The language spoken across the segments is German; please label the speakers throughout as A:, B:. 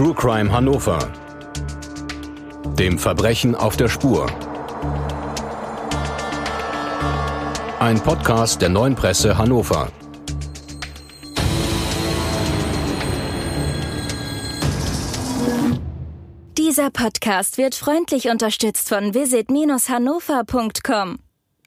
A: True Crime Hannover. Dem Verbrechen auf der Spur. Ein Podcast der neuen Presse Hannover.
B: Dieser Podcast wird freundlich unterstützt von visit-hannover.com.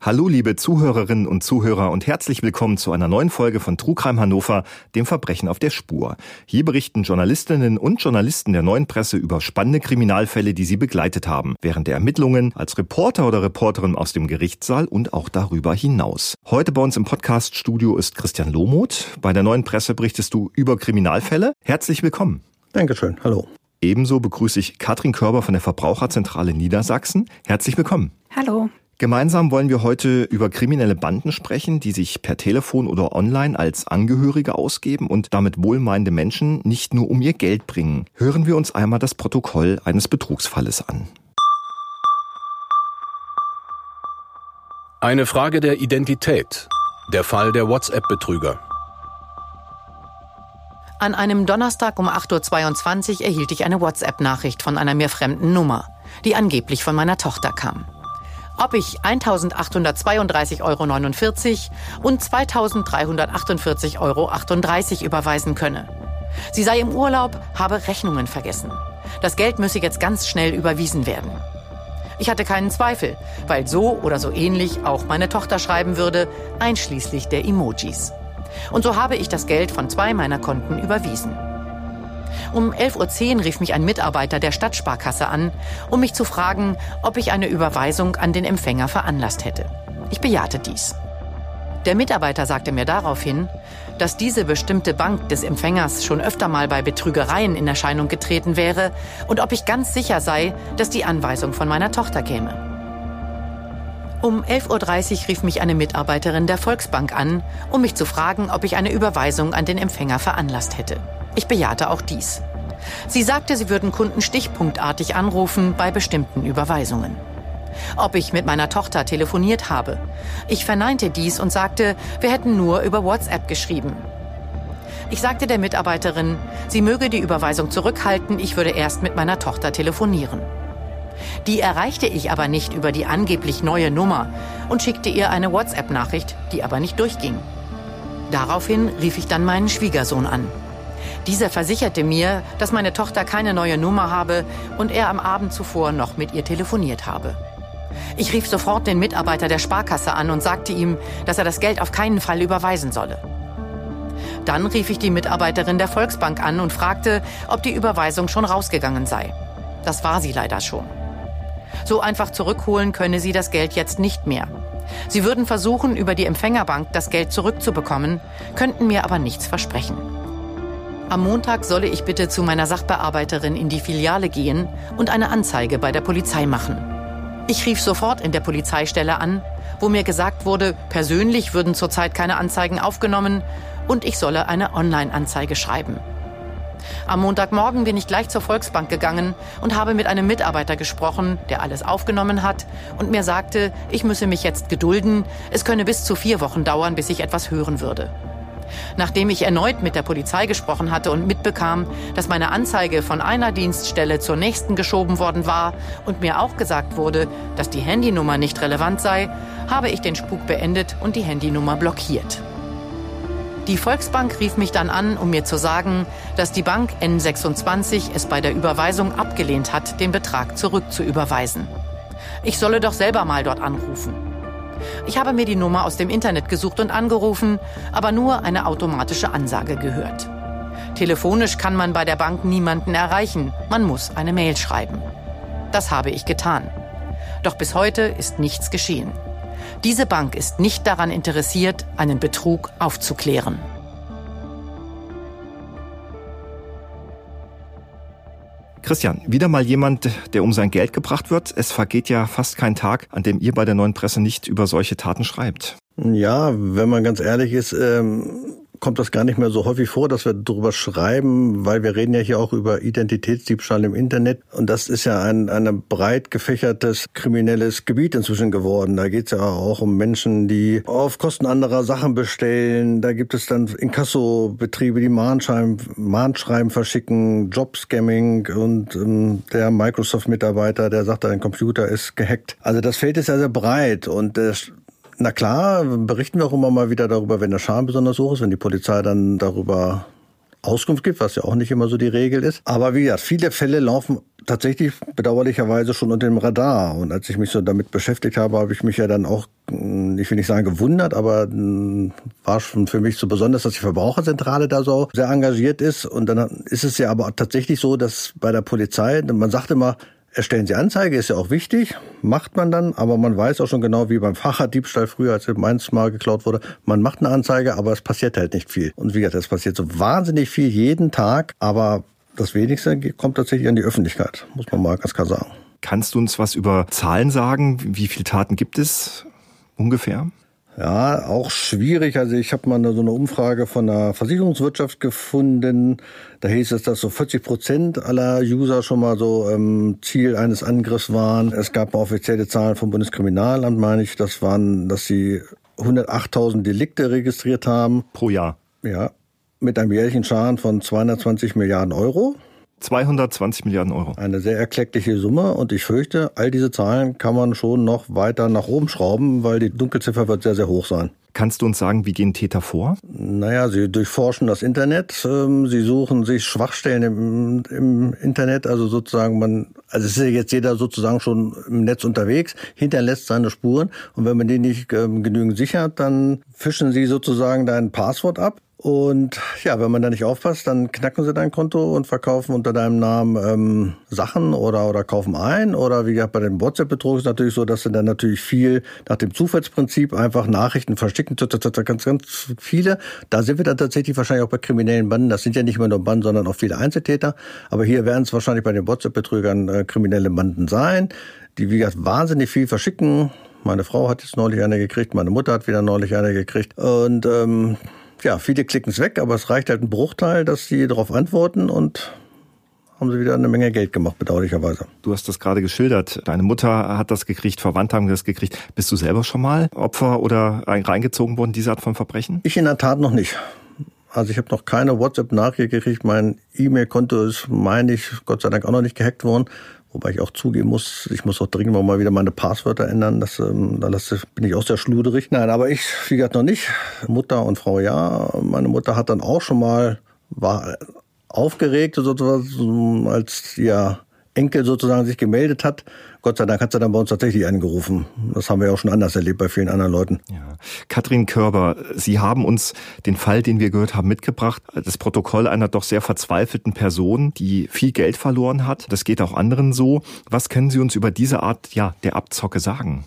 C: Hallo liebe Zuhörerinnen und Zuhörer und herzlich willkommen zu einer neuen Folge von Trugheim Hannover, dem Verbrechen auf der Spur. Hier berichten Journalistinnen und Journalisten der neuen Presse über spannende Kriminalfälle, die sie begleitet haben, während der Ermittlungen, als Reporter oder Reporterin aus dem Gerichtssaal und auch darüber hinaus. Heute bei uns im Podcaststudio ist Christian Lohmuth. Bei der neuen Presse berichtest du über Kriminalfälle. Herzlich willkommen.
D: Dankeschön. Hallo.
C: Ebenso begrüße ich Katrin Körber von der Verbraucherzentrale Niedersachsen. Herzlich willkommen.
E: Hallo.
C: Gemeinsam wollen wir heute über kriminelle Banden sprechen, die sich per Telefon oder online als Angehörige ausgeben und damit wohlmeinende Menschen nicht nur um ihr Geld bringen. Hören wir uns einmal das Protokoll eines Betrugsfalles an.
A: Eine Frage der Identität. Der Fall der WhatsApp-Betrüger.
E: An einem Donnerstag um 8.22 Uhr erhielt ich eine WhatsApp-Nachricht von einer mir fremden Nummer, die angeblich von meiner Tochter kam ob ich 1.832,49 Euro und 2.348,38 Euro überweisen könne. Sie sei im Urlaub, habe Rechnungen vergessen. Das Geld müsse jetzt ganz schnell überwiesen werden. Ich hatte keinen Zweifel, weil so oder so ähnlich auch meine Tochter schreiben würde, einschließlich der Emojis. Und so habe ich das Geld von zwei meiner Konten überwiesen. Um 11.10 Uhr rief mich ein Mitarbeiter der Stadtsparkasse an, um mich zu fragen, ob ich eine Überweisung an den Empfänger veranlasst hätte. Ich bejahte dies. Der Mitarbeiter sagte mir daraufhin, dass diese bestimmte Bank des Empfängers schon öfter mal bei Betrügereien in Erscheinung getreten wäre und ob ich ganz sicher sei, dass die Anweisung von meiner Tochter käme. Um 11.30 Uhr rief mich eine Mitarbeiterin der Volksbank an, um mich zu fragen, ob ich eine Überweisung an den Empfänger veranlasst hätte. Ich bejahte auch dies. Sie sagte, sie würden Kunden stichpunktartig anrufen bei bestimmten Überweisungen. Ob ich mit meiner Tochter telefoniert habe. Ich verneinte dies und sagte, wir hätten nur über WhatsApp geschrieben. Ich sagte der Mitarbeiterin, sie möge die Überweisung zurückhalten, ich würde erst mit meiner Tochter telefonieren. Die erreichte ich aber nicht über die angeblich neue Nummer und schickte ihr eine WhatsApp-Nachricht, die aber nicht durchging. Daraufhin rief ich dann meinen Schwiegersohn an. Dieser versicherte mir, dass meine Tochter keine neue Nummer habe und er am Abend zuvor noch mit ihr telefoniert habe. Ich rief sofort den Mitarbeiter der Sparkasse an und sagte ihm, dass er das Geld auf keinen Fall überweisen solle. Dann rief ich die Mitarbeiterin der Volksbank an und fragte, ob die Überweisung schon rausgegangen sei. Das war sie leider schon. So einfach zurückholen könne sie das Geld jetzt nicht mehr. Sie würden versuchen, über die Empfängerbank das Geld zurückzubekommen, könnten mir aber nichts versprechen. Am Montag solle ich bitte zu meiner Sachbearbeiterin in die Filiale gehen und eine Anzeige bei der Polizei machen. Ich rief sofort in der Polizeistelle an, wo mir gesagt wurde, persönlich würden zurzeit keine Anzeigen aufgenommen und ich solle eine Online-Anzeige schreiben. Am Montagmorgen bin ich gleich zur Volksbank gegangen und habe mit einem Mitarbeiter gesprochen, der alles aufgenommen hat und mir sagte, ich müsse mich jetzt gedulden, es könne bis zu vier Wochen dauern, bis ich etwas hören würde. Nachdem ich erneut mit der Polizei gesprochen hatte und mitbekam, dass meine Anzeige von einer Dienststelle zur nächsten geschoben worden war und mir auch gesagt wurde, dass die Handynummer nicht relevant sei, habe ich den Spuk beendet und die Handynummer blockiert. Die Volksbank rief mich dann an, um mir zu sagen, dass die Bank N26 es bei der Überweisung abgelehnt hat, den Betrag zurückzuüberweisen. Ich solle doch selber mal dort anrufen. Ich habe mir die Nummer aus dem Internet gesucht und angerufen, aber nur eine automatische Ansage gehört. Telefonisch kann man bei der Bank niemanden erreichen, man muss eine Mail schreiben. Das habe ich getan. Doch bis heute ist nichts geschehen. Diese Bank ist nicht daran interessiert, einen Betrug aufzuklären.
C: Christian, wieder mal jemand, der um sein Geld gebracht wird. Es vergeht ja fast kein Tag, an dem ihr bei der neuen Presse nicht über solche Taten schreibt.
D: Ja, wenn man ganz ehrlich ist, ähm, kommt das gar nicht mehr so häufig vor, dass wir darüber schreiben, weil wir reden ja hier auch über Identitätsdiebstahl im Internet. Und das ist ja ein, ein breit gefächertes kriminelles Gebiet inzwischen geworden. Da geht es ja auch um Menschen, die auf Kosten anderer Sachen bestellen. Da gibt es dann Inkasso-Betriebe, die Mahnschreiben, Mahnschreiben verschicken, Jobscamming und ähm, der Microsoft-Mitarbeiter, der sagt, dein Computer ist gehackt. Also das Feld ist ja sehr breit und äh, na klar, berichten wir auch immer mal wieder darüber, wenn der Schaden besonders hoch ist, wenn die Polizei dann darüber Auskunft gibt, was ja auch nicht immer so die Regel ist. Aber wie gesagt, viele Fälle laufen tatsächlich bedauerlicherweise schon unter dem Radar. Und als ich mich so damit beschäftigt habe, habe ich mich ja dann auch, hm, ich will nicht sagen gewundert, aber hm, war schon für mich so besonders, dass die Verbraucherzentrale da so sehr engagiert ist. Und dann ist es ja aber tatsächlich so, dass bei der Polizei, man sagt immer, Erstellen Sie Anzeige, ist ja auch wichtig, macht man dann, aber man weiß auch schon genau, wie beim Fahrraddiebstahl früher, als meins mal geklaut wurde, man macht eine Anzeige, aber es passiert halt nicht viel. Und wie gesagt, es passiert so wahnsinnig viel jeden Tag, aber das Wenigste kommt tatsächlich an die Öffentlichkeit, muss man mal ganz klar sagen.
C: Kannst du uns was über Zahlen sagen? Wie viele Taten gibt es ungefähr?
D: Ja, auch schwierig. Also ich habe mal so eine Umfrage von der Versicherungswirtschaft gefunden. Da hieß es, dass so 40 Prozent aller User schon mal so ähm, Ziel eines Angriffs waren. Es gab offizielle Zahlen vom Bundeskriminalamt, meine ich. Das waren, dass sie 108.000 Delikte registriert haben.
C: Pro Jahr?
D: Ja, mit einem jährlichen Schaden von 220 Milliarden Euro.
C: 220 Milliarden Euro.
D: Eine sehr erkleckliche Summe und ich fürchte, all diese Zahlen kann man schon noch weiter nach oben schrauben, weil die Dunkelziffer wird sehr, sehr hoch sein.
C: Kannst du uns sagen, wie gehen Täter vor?
D: Naja, sie durchforschen das Internet, ähm, sie suchen sich Schwachstellen im, im Internet, also sozusagen man, also es ist ja jetzt jeder sozusagen schon im Netz unterwegs, hinterlässt seine Spuren und wenn man die nicht ähm, genügend sichert, dann fischen sie sozusagen dein Passwort ab und ja, wenn man da nicht aufpasst, dann knacken sie dein Konto und verkaufen unter deinem Namen ähm, Sachen oder, oder kaufen ein. Oder wie gesagt, bei dem WhatsApp-Betrug ist natürlich so, dass sie dann natürlich viel nach dem Zufallsprinzip einfach Nachrichten verschicken, ganz, ganz viele. Da sind wir dann tatsächlich wahrscheinlich auch bei kriminellen Banden. Das sind ja nicht mehr nur Banden, sondern auch viele Einzeltäter. Aber hier werden es wahrscheinlich bei den WhatsApp-Betrügern äh, kriminelle Banden sein, die wie gesagt wahnsinnig viel verschicken. Meine Frau hat jetzt neulich eine gekriegt, meine Mutter hat wieder neulich eine gekriegt. Und ähm, ja, viele klicken es weg, aber es reicht halt ein Bruchteil, dass sie darauf antworten und haben sie wieder eine Menge Geld gemacht, bedauerlicherweise.
C: Du hast das gerade geschildert. Deine Mutter hat das gekriegt, Verwandte haben das gekriegt. Bist du selber schon mal Opfer oder reingezogen worden, diese Art von Verbrechen?
D: Ich in der Tat noch nicht. Also ich habe noch keine WhatsApp-Nachricht gekriegt. Mein E-Mail-Konto ist, meine ich, Gott sei Dank auch noch nicht gehackt worden. Wobei ich auch zugeben muss, ich muss auch dringend mal wieder meine Passwörter ändern. Das, ähm, da bin ich auch sehr schluderig. Nein, aber ich, wie gesagt, noch nicht. Mutter und Frau ja. Meine Mutter hat dann auch schon mal, war aufgeregt, sozusagen, als ja Enkel sozusagen sich gemeldet hat. Gott sei Dank hat sie dann bei uns tatsächlich angerufen. Das haben wir ja auch schon anders erlebt bei vielen anderen Leuten.
C: Ja. Katrin Körber, Sie haben uns den Fall, den wir gehört haben, mitgebracht. Das Protokoll einer doch sehr verzweifelten Person, die viel Geld verloren hat. Das geht auch anderen so. Was können Sie uns über diese Art ja, der Abzocke sagen?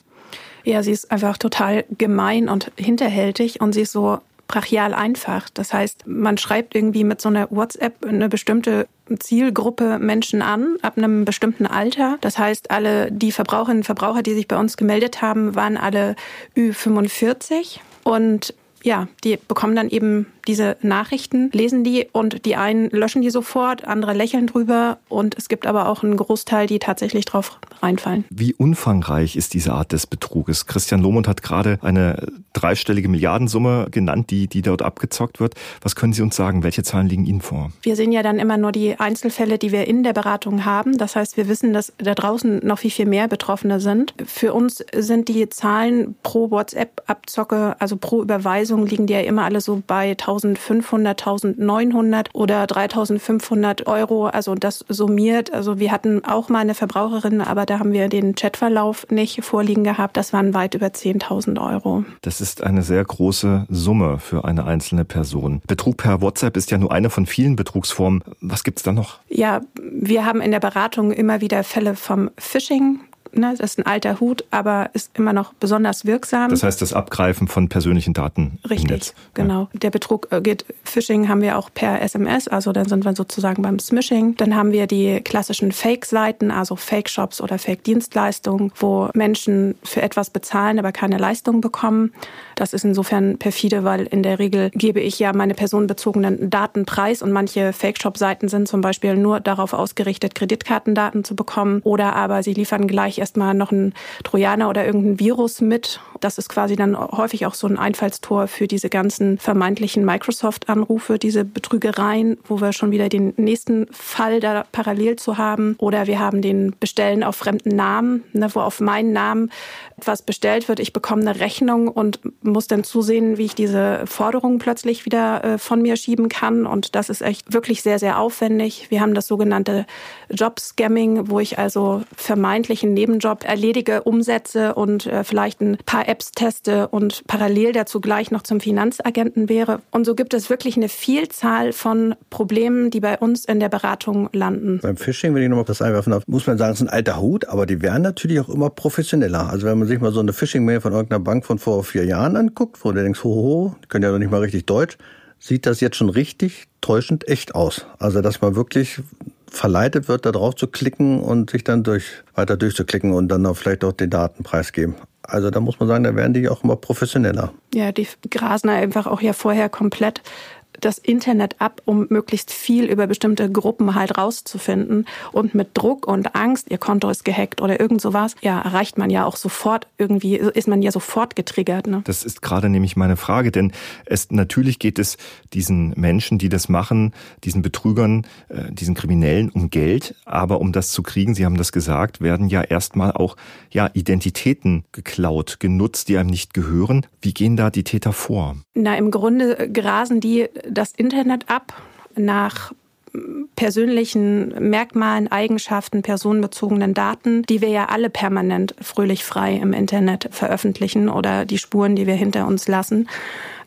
F: Ja, sie ist einfach total gemein und hinterhältig und sie ist so brachial einfach. Das heißt, man schreibt irgendwie mit so einer WhatsApp eine bestimmte Zielgruppe Menschen an, ab einem bestimmten Alter. Das heißt, alle die Verbraucherinnen und Verbraucher, die sich bei uns gemeldet haben, waren alle Ü45. Und ja, die bekommen dann eben diese Nachrichten, lesen die und die einen löschen die sofort, andere lächeln drüber und es gibt aber auch einen Großteil, die tatsächlich drauf reinfallen.
C: Wie umfangreich ist diese Art des Betruges? Christian Lohmund hat gerade eine dreistellige Milliardensumme genannt, die, die dort abgezockt wird. Was können Sie uns sagen? Welche Zahlen liegen Ihnen vor?
F: Wir sehen ja dann immer nur die Einzelfälle, die wir in der Beratung haben. Das heißt, wir wissen, dass da draußen noch viel, viel mehr Betroffene sind. Für uns sind die Zahlen pro WhatsApp-Abzocke, also pro Überweisung, liegen die ja immer alle so bei 1000 1500, 1900 oder 3500 Euro. Also das summiert. Also wir hatten auch mal eine Verbraucherin, aber da haben wir den Chatverlauf nicht vorliegen gehabt. Das waren weit über 10.000 Euro.
C: Das ist eine sehr große Summe für eine einzelne Person. Betrug per WhatsApp ist ja nur eine von vielen Betrugsformen. Was gibt es da noch?
F: Ja, wir haben in der Beratung immer wieder Fälle vom Phishing ne, das ist ein alter Hut, aber ist immer noch besonders wirksam.
C: Das heißt, das Abgreifen von persönlichen Daten.
F: Richtig, genau. Ja. Der Betrug äh, geht, Phishing haben wir auch per SMS, also dann sind wir sozusagen beim Smishing. Dann haben wir die klassischen Fake-Seiten, also Fake-Shops oder Fake-Dienstleistungen, wo Menschen für etwas bezahlen, aber keine Leistung bekommen. Das ist insofern perfide, weil in der Regel gebe ich ja meine personenbezogenen Daten preis und manche Fake-Shop-Seiten sind zum Beispiel nur darauf ausgerichtet, Kreditkartendaten zu bekommen oder aber sie liefern gleich erstmal noch einen Trojaner oder irgendein Virus mit. Das ist quasi dann häufig auch so ein Einfallstor für diese ganzen vermeintlichen Microsoft-Anrufe, diese Betrügereien, wo wir schon wieder den nächsten Fall da parallel zu haben. Oder wir haben den Bestellen auf fremden Namen, ne, wo auf meinen Namen etwas bestellt wird. Ich bekomme eine Rechnung und muss dann zusehen, wie ich diese Forderung plötzlich wieder äh, von mir schieben kann. Und das ist echt wirklich sehr, sehr aufwendig. Wir haben das sogenannte Job-Scamming, wo ich also vermeintlich einen Nebenjob erledige, umsetze und äh, vielleicht ein paar Apps teste und parallel dazu gleich noch zum Finanzagenten wäre. Und so gibt es wirklich eine Vielzahl von Problemen, die bei uns in der Beratung landen.
D: Beim Phishing, wenn ich nochmal das einwerfen darf, muss man sagen, es ist ein alter Hut, aber die werden natürlich auch immer professioneller. Also wenn man sich mal so eine Phishing-Mail von irgendeiner Bank von vor vier Jahren anguckt, wo du denkst, hoho, die können ja doch nicht mal richtig Deutsch, sieht das jetzt schon richtig täuschend echt aus. Also dass man wirklich verleitet wird, da drauf zu klicken und sich dann durch, weiter durchzuklicken und dann auch vielleicht auch den Daten preisgeben. Also da muss man sagen, da werden die auch immer professioneller.
F: Ja, die grasen einfach auch ja vorher komplett das Internet ab, um möglichst viel über bestimmte Gruppen halt rauszufinden. Und mit Druck und Angst, ihr Konto ist gehackt oder irgend sowas, ja, erreicht man ja auch sofort irgendwie, ist man ja sofort getriggert. Ne?
C: Das ist gerade nämlich meine Frage, denn es natürlich geht es diesen Menschen, die das machen, diesen Betrügern, äh, diesen Kriminellen um Geld, aber um das zu kriegen, Sie haben das gesagt, werden ja erstmal auch ja Identitäten geklaut, genutzt, die einem nicht gehören. Wie gehen da die Täter vor?
F: Na, im Grunde grasen die das Internet ab nach persönlichen Merkmalen, Eigenschaften, personenbezogenen Daten, die wir ja alle permanent fröhlich frei im Internet veröffentlichen oder die Spuren, die wir hinter uns lassen.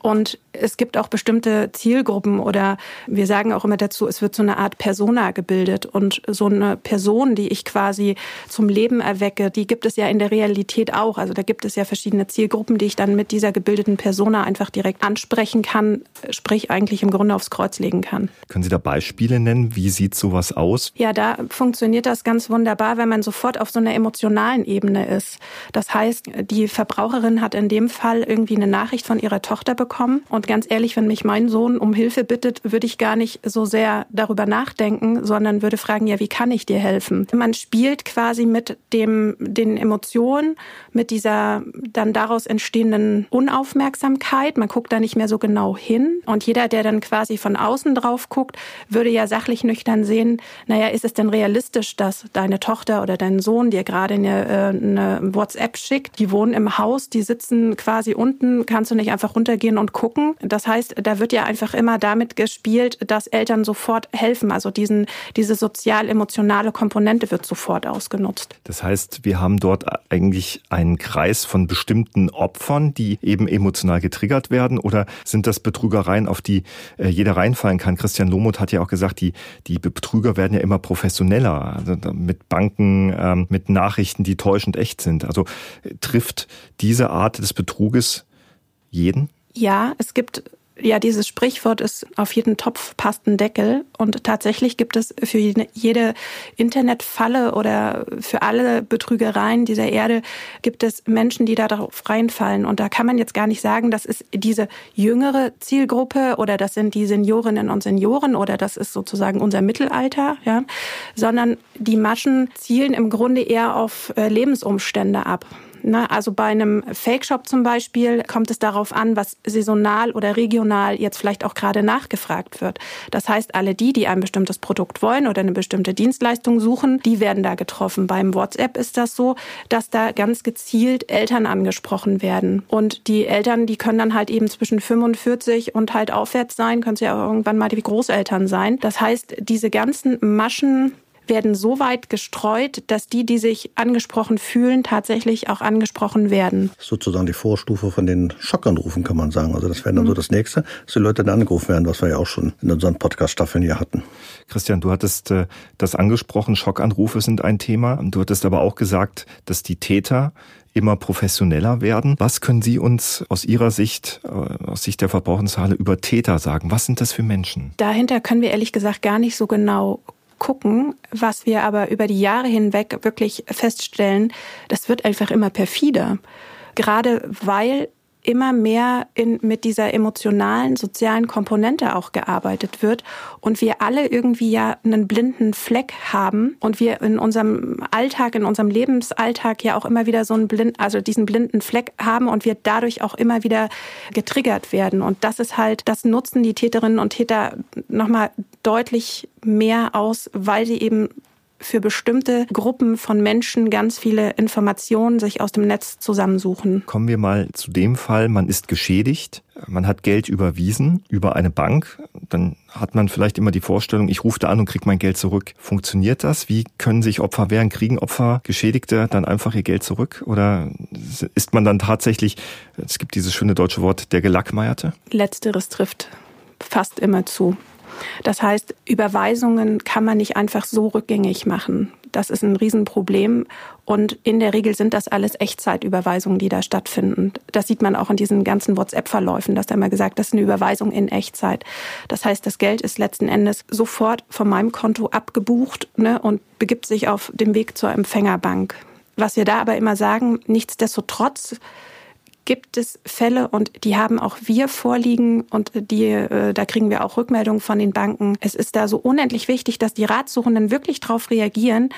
F: Und es gibt auch bestimmte Zielgruppen oder wir sagen auch immer dazu, es wird so eine Art Persona gebildet und so eine Person, die ich quasi zum Leben erwecke, die gibt es ja in der Realität auch. Also da gibt es ja verschiedene Zielgruppen, die ich dann mit dieser gebildeten Persona einfach direkt ansprechen kann, sprich eigentlich im Grunde aufs Kreuz legen kann.
C: Können Sie da Beispiele nennen? Wie sieht sowas aus?
F: Ja, da funktioniert das ganz wunderbar, wenn man sofort auf so einer emotionalen Ebene ist. Das heißt, die Verbraucherin hat in dem Fall irgendwie eine Nachricht von ihrer Tochter bekommen und ganz ehrlich, wenn mich mein Sohn um Hilfe bittet, würde ich gar nicht so sehr darüber nachdenken, sondern würde fragen, ja, wie kann ich dir helfen? Man spielt quasi mit dem, den Emotionen, mit dieser dann daraus entstehenden Unaufmerksamkeit. Man guckt da nicht mehr so genau hin. Und jeder, der dann quasi von außen drauf guckt, würde ja sachlich nüchtern sehen, naja, ist es denn realistisch, dass deine Tochter oder dein Sohn dir gerade eine, äh, eine WhatsApp schickt? Die wohnen im Haus, die sitzen quasi unten, kannst du nicht einfach runtergehen und gucken? Das heißt, da wird ja einfach immer damit gespielt, dass Eltern sofort helfen. Also diesen, diese sozial-emotionale Komponente wird sofort ausgenutzt.
C: Das heißt, wir haben dort eigentlich einen Kreis von bestimmten Opfern, die eben emotional getriggert werden? Oder sind das Betrügereien, auf die äh, jeder reinfallen kann? Christian Lomuth hat ja auch gesagt, die, die Betrüger werden ja immer professioneller. Also mit Banken, ähm, mit Nachrichten, die täuschend echt sind. Also äh, trifft diese Art des Betruges jeden?
F: Ja, es gibt ja, dieses Sprichwort ist auf jeden Topf passt ein Deckel. Und tatsächlich gibt es für jede Internetfalle oder für alle Betrügereien dieser Erde gibt es Menschen, die da darauf reinfallen. Und da kann man jetzt gar nicht sagen, das ist diese jüngere Zielgruppe oder das sind die Seniorinnen und Senioren oder das ist sozusagen unser Mittelalter, ja, sondern die Maschen zielen im Grunde eher auf äh, Lebensumstände ab. Ne? Also bei einem Fake-Shop zum Beispiel kommt es darauf an, was saisonal oder regional jetzt vielleicht auch gerade nachgefragt wird. Das heißt, alle die, die ein bestimmtes Produkt wollen oder eine bestimmte Dienstleistung suchen, die werden da getroffen. Beim WhatsApp ist das so, dass da ganz gezielt Eltern angesprochen werden. Und die Eltern, die können dann halt eben zwischen 45 und halt aufwärts sein, können sie ja irgendwann mal die Großeltern sein. Das heißt, diese ganzen Maschen werden so weit gestreut, dass die, die sich angesprochen fühlen, tatsächlich auch angesprochen werden.
D: Sozusagen die Vorstufe von den Schockanrufen, kann man sagen. Also das wäre dann mhm. so das Nächste, dass die Leute dann angerufen werden, was wir ja auch schon in unseren Podcast-Staffeln hier hatten.
C: Christian, du hattest äh, das angesprochen, Schockanrufe sind ein Thema. Du hattest aber auch gesagt, dass die Täter immer professioneller werden. Was können Sie uns aus Ihrer Sicht, äh, aus Sicht der Verbraucherzentrale über Täter sagen? Was sind das für Menschen?
F: Dahinter können wir ehrlich gesagt gar nicht so genau gucken. Was wir aber über die Jahre hinweg wirklich feststellen, das wird einfach immer perfider. Gerade weil immer mehr in, mit dieser emotionalen, sozialen Komponente auch gearbeitet wird und wir alle irgendwie ja einen blinden Fleck haben und wir in unserem Alltag, in unserem Lebensalltag ja auch immer wieder so einen blind, also diesen blinden Fleck haben und wir dadurch auch immer wieder getriggert werden. Und das ist halt, das nutzen die Täterinnen und Täter nochmal deutlich mehr aus, weil sie eben für bestimmte Gruppen von Menschen ganz viele Informationen sich aus dem Netz zusammensuchen.
C: Kommen wir mal zu dem Fall, man ist geschädigt, man hat Geld überwiesen über eine Bank, dann hat man vielleicht immer die Vorstellung, ich rufe da an und kriege mein Geld zurück. Funktioniert das? Wie können sich Opfer wehren? Kriegen Opfer, Geschädigte dann einfach ihr Geld zurück? Oder ist man dann tatsächlich, es gibt dieses schöne deutsche Wort, der Gelackmeierte?
F: Letzteres trifft fast immer zu. Das heißt, Überweisungen kann man nicht einfach so rückgängig machen. Das ist ein Riesenproblem. Und in der Regel sind das alles Echtzeitüberweisungen, die da stattfinden. Das sieht man auch in diesen ganzen WhatsApp-Verläufen, dass da immer gesagt, das ist eine Überweisung in Echtzeit. Das heißt, das Geld ist letzten Endes sofort von meinem Konto abgebucht ne, und begibt sich auf dem Weg zur Empfängerbank. Was wir da aber immer sagen, nichtsdestotrotz gibt es Fälle und die haben auch wir vorliegen und die, äh, da kriegen wir auch Rückmeldungen von den Banken. Es ist da so unendlich wichtig, dass die Ratsuchenden wirklich darauf reagieren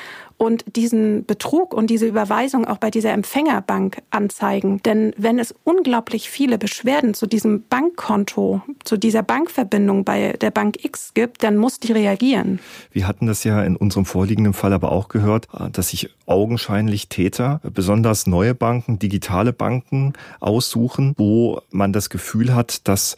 F: und diesen Betrug und diese Überweisung auch bei dieser Empfängerbank anzeigen. Denn wenn es unglaublich viele Beschwerden zu diesem Bankkonto, zu dieser Bankverbindung bei der Bank X gibt, dann muss die reagieren.
C: Wir hatten das ja in unserem vorliegenden Fall aber auch gehört, dass sich augenscheinlich Täter, besonders neue Banken, digitale Banken aussuchen, wo man das Gefühl hat, dass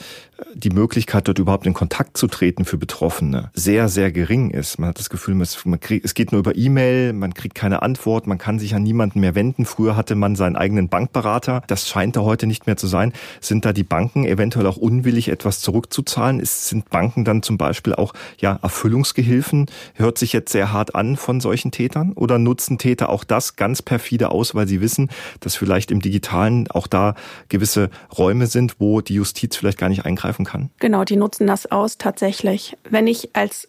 C: die Möglichkeit, dort überhaupt in Kontakt zu treten für Betroffene, sehr, sehr gering ist. Man hat das Gefühl, es geht nur über E-Mail, man kriegt keine Antwort, man kann sich an niemanden mehr wenden. Früher hatte man seinen eigenen Bankberater. Das scheint da heute nicht mehr zu sein. Sind da die Banken eventuell auch unwillig, etwas zurückzuzahlen? Sind Banken dann zum Beispiel auch ja, Erfüllungsgehilfen? Hört sich jetzt sehr hart an von solchen Tätern? Oder nutzen Täter auch das ganz perfide aus, weil sie wissen, dass vielleicht im Digitalen auch da gewisse Räume sind, wo die Justiz vielleicht gar nicht eingreifen greifen kann?
F: Genau, die nutzen das aus tatsächlich. Wenn ich als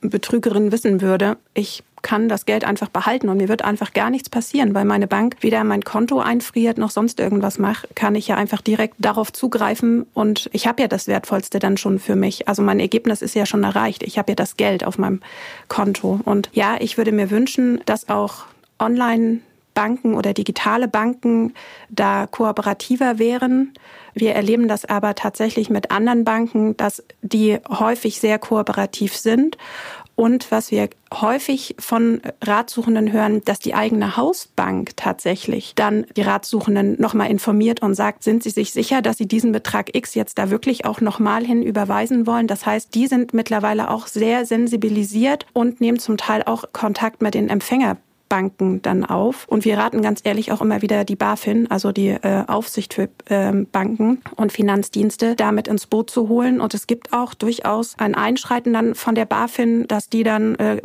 F: Betrügerin wissen würde, ich kann das Geld einfach behalten und mir wird einfach gar nichts passieren, weil meine Bank weder mein Konto einfriert noch sonst irgendwas macht, kann ich ja einfach direkt darauf zugreifen und ich habe ja das Wertvollste dann schon für mich. Also mein Ergebnis ist ja schon erreicht. Ich habe ja das Geld auf meinem Konto und ja, ich würde mir wünschen, dass auch online Banken oder digitale Banken da kooperativer wären. Wir erleben das aber tatsächlich mit anderen Banken, dass die häufig sehr kooperativ sind. Und was wir häufig von Ratsuchenden hören, dass die eigene Hausbank tatsächlich dann die Ratsuchenden nochmal informiert und sagt, sind sie sich sicher, dass sie diesen Betrag X jetzt da wirklich auch nochmal hin überweisen wollen? Das heißt, die sind mittlerweile auch sehr sensibilisiert und nehmen zum Teil auch Kontakt mit den Empfänger Banken dann auf. Und wir raten ganz ehrlich auch immer wieder die BaFin, also die äh, Aufsicht für äh, Banken und Finanzdienste, damit ins Boot zu holen. Und es gibt auch durchaus ein Einschreiten dann von der BaFin, dass die dann äh,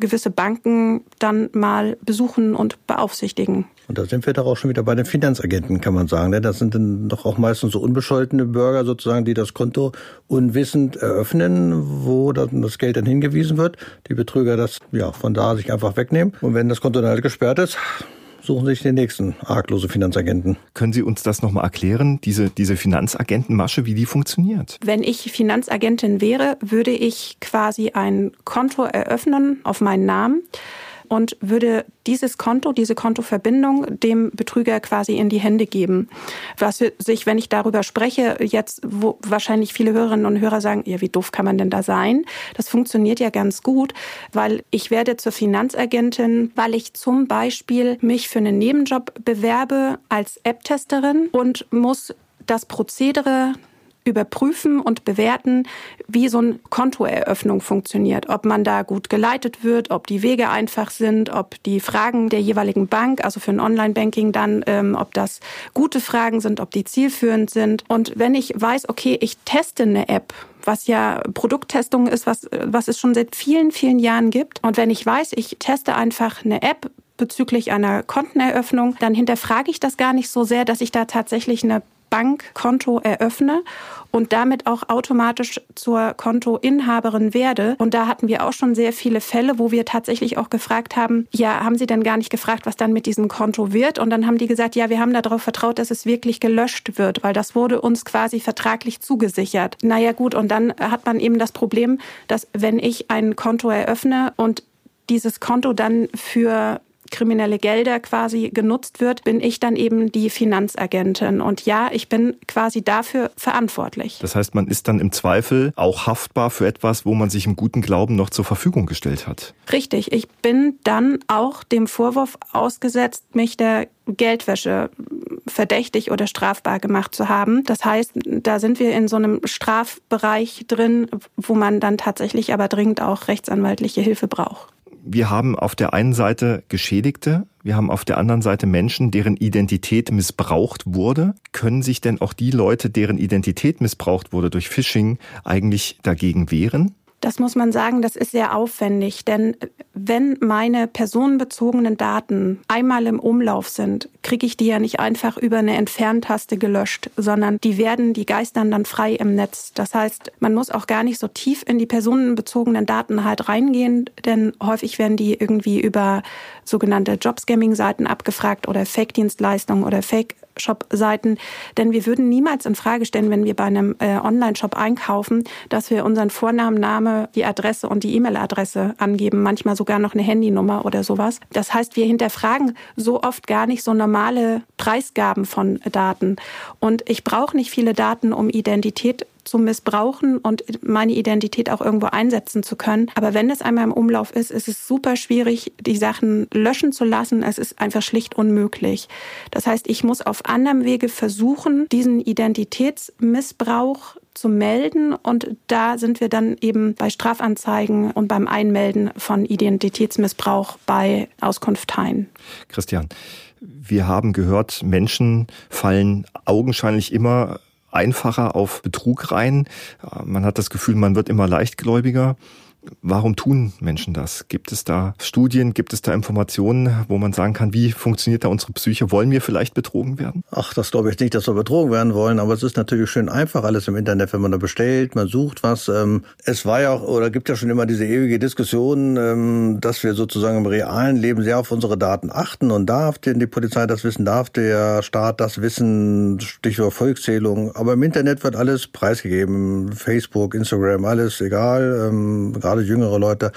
F: gewisse Banken dann mal besuchen und beaufsichtigen.
D: Und da sind wir doch auch schon wieder bei den Finanzagenten, kann man sagen. Ne? Das sind dann doch auch meistens so unbescholtene Bürger sozusagen, die das Konto unwissend eröffnen, wo dann das Geld dann hingewiesen wird. Die Betrüger das ja von da sich einfach wegnehmen. Und wenn das Konto dann halt gesperrt ist, suchen sich den nächsten arglose Finanzagenten.
C: Können Sie uns das nochmal erklären, diese, diese Finanzagentenmasche, wie die funktioniert?
F: Wenn ich Finanzagentin wäre, würde ich quasi ein Konto eröffnen auf meinen Namen und würde dieses Konto, diese Kontoverbindung dem Betrüger quasi in die Hände geben. Was sich, wenn ich darüber spreche, jetzt wo wahrscheinlich viele Hörerinnen und Hörer sagen, ja, wie doof kann man denn da sein? Das funktioniert ja ganz gut, weil ich werde zur Finanzagentin, weil ich zum Beispiel mich für einen Nebenjob bewerbe als App-Testerin und muss das Prozedere überprüfen und bewerten, wie so eine Kontoeröffnung funktioniert. Ob man da gut geleitet wird, ob die Wege einfach sind, ob die Fragen der jeweiligen Bank, also für ein Online-Banking dann, ähm, ob das gute Fragen sind, ob die zielführend sind. Und wenn ich weiß, okay, ich teste eine App, was ja Produkttestung ist, was, was es schon seit vielen, vielen Jahren gibt. Und wenn ich weiß, ich teste einfach eine App, bezüglich einer Konteneröffnung, dann hinterfrage ich das gar nicht so sehr, dass ich da tatsächlich eine Bankkonto eröffne und damit auch automatisch zur Kontoinhaberin werde. Und da hatten wir auch schon sehr viele Fälle, wo wir tatsächlich auch gefragt haben, ja, haben Sie denn gar nicht gefragt, was dann mit diesem Konto wird? Und dann haben die gesagt, ja, wir haben darauf vertraut, dass es wirklich gelöscht wird, weil das wurde uns quasi vertraglich zugesichert. Naja gut, und dann hat man eben das Problem, dass wenn ich ein Konto eröffne und dieses Konto dann für kriminelle Gelder quasi genutzt wird, bin ich dann eben die Finanzagentin. Und ja, ich bin quasi dafür verantwortlich.
C: Das heißt, man ist dann im Zweifel auch haftbar für etwas, wo man sich im guten Glauben noch zur Verfügung gestellt hat.
F: Richtig. Ich bin dann auch dem Vorwurf ausgesetzt, mich der Geldwäsche verdächtig oder strafbar gemacht zu haben. Das heißt, da sind wir in so einem Strafbereich drin, wo man dann tatsächlich aber dringend auch rechtsanwaltliche Hilfe braucht
C: wir haben auf der einen Seite Geschädigte, wir haben auf der anderen Seite Menschen, deren Identität missbraucht wurde. Können sich denn auch die Leute, deren Identität missbraucht wurde durch Phishing, eigentlich dagegen wehren?
F: Das muss man sagen, das ist sehr aufwendig, denn wenn meine personenbezogenen Daten einmal im Umlauf sind, kriege ich die ja nicht einfach über eine Entferntaste gelöscht, sondern die werden, die geistern dann frei im Netz. Das heißt, man muss auch gar nicht so tief in die personenbezogenen Daten halt reingehen, denn häufig werden die irgendwie über sogenannte Jobscamming-Seiten abgefragt oder Fake-Dienstleistungen oder Fake Shop-Seiten, denn wir würden niemals in Frage stellen, wenn wir bei einem äh, Online-Shop einkaufen, dass wir unseren Vornamen, Name, die Adresse und die E-Mail-Adresse angeben, manchmal sogar noch eine Handynummer oder sowas. Das heißt, wir hinterfragen so oft gar nicht so normale Preisgaben von Daten. Und ich brauche nicht viele Daten, um Identität zu missbrauchen und meine Identität auch irgendwo einsetzen zu können. Aber wenn es einmal im Umlauf ist, ist es super schwierig, die Sachen löschen zu lassen. Es ist einfach schlicht unmöglich. Das heißt, ich muss auf anderem Wege versuchen, diesen Identitätsmissbrauch zu melden. Und da sind wir dann eben bei Strafanzeigen und beim Einmelden von Identitätsmissbrauch bei Auskunfteien.
C: Christian, wir haben gehört, Menschen fallen augenscheinlich immer einfacher auf Betrug rein. Man hat das Gefühl, man wird immer leichtgläubiger. Warum tun Menschen das? Gibt es da Studien, gibt es da Informationen, wo man sagen kann, wie funktioniert da unsere Psyche? Wollen wir vielleicht betrogen werden?
D: Ach, das glaube ich nicht, dass wir betrogen werden wollen, aber es ist natürlich schön einfach alles im Internet, wenn man da bestellt, man sucht was. Ähm, es war ja auch oder gibt ja schon immer diese ewige Diskussion, ähm, dass wir sozusagen im realen Leben sehr auf unsere Daten achten und darf denn die Polizei das wissen, darf der Staat das wissen, Stichwort Volkszählung. Aber im Internet wird alles preisgegeben, Facebook, Instagram, alles egal, ähm, gerade jüngere Leute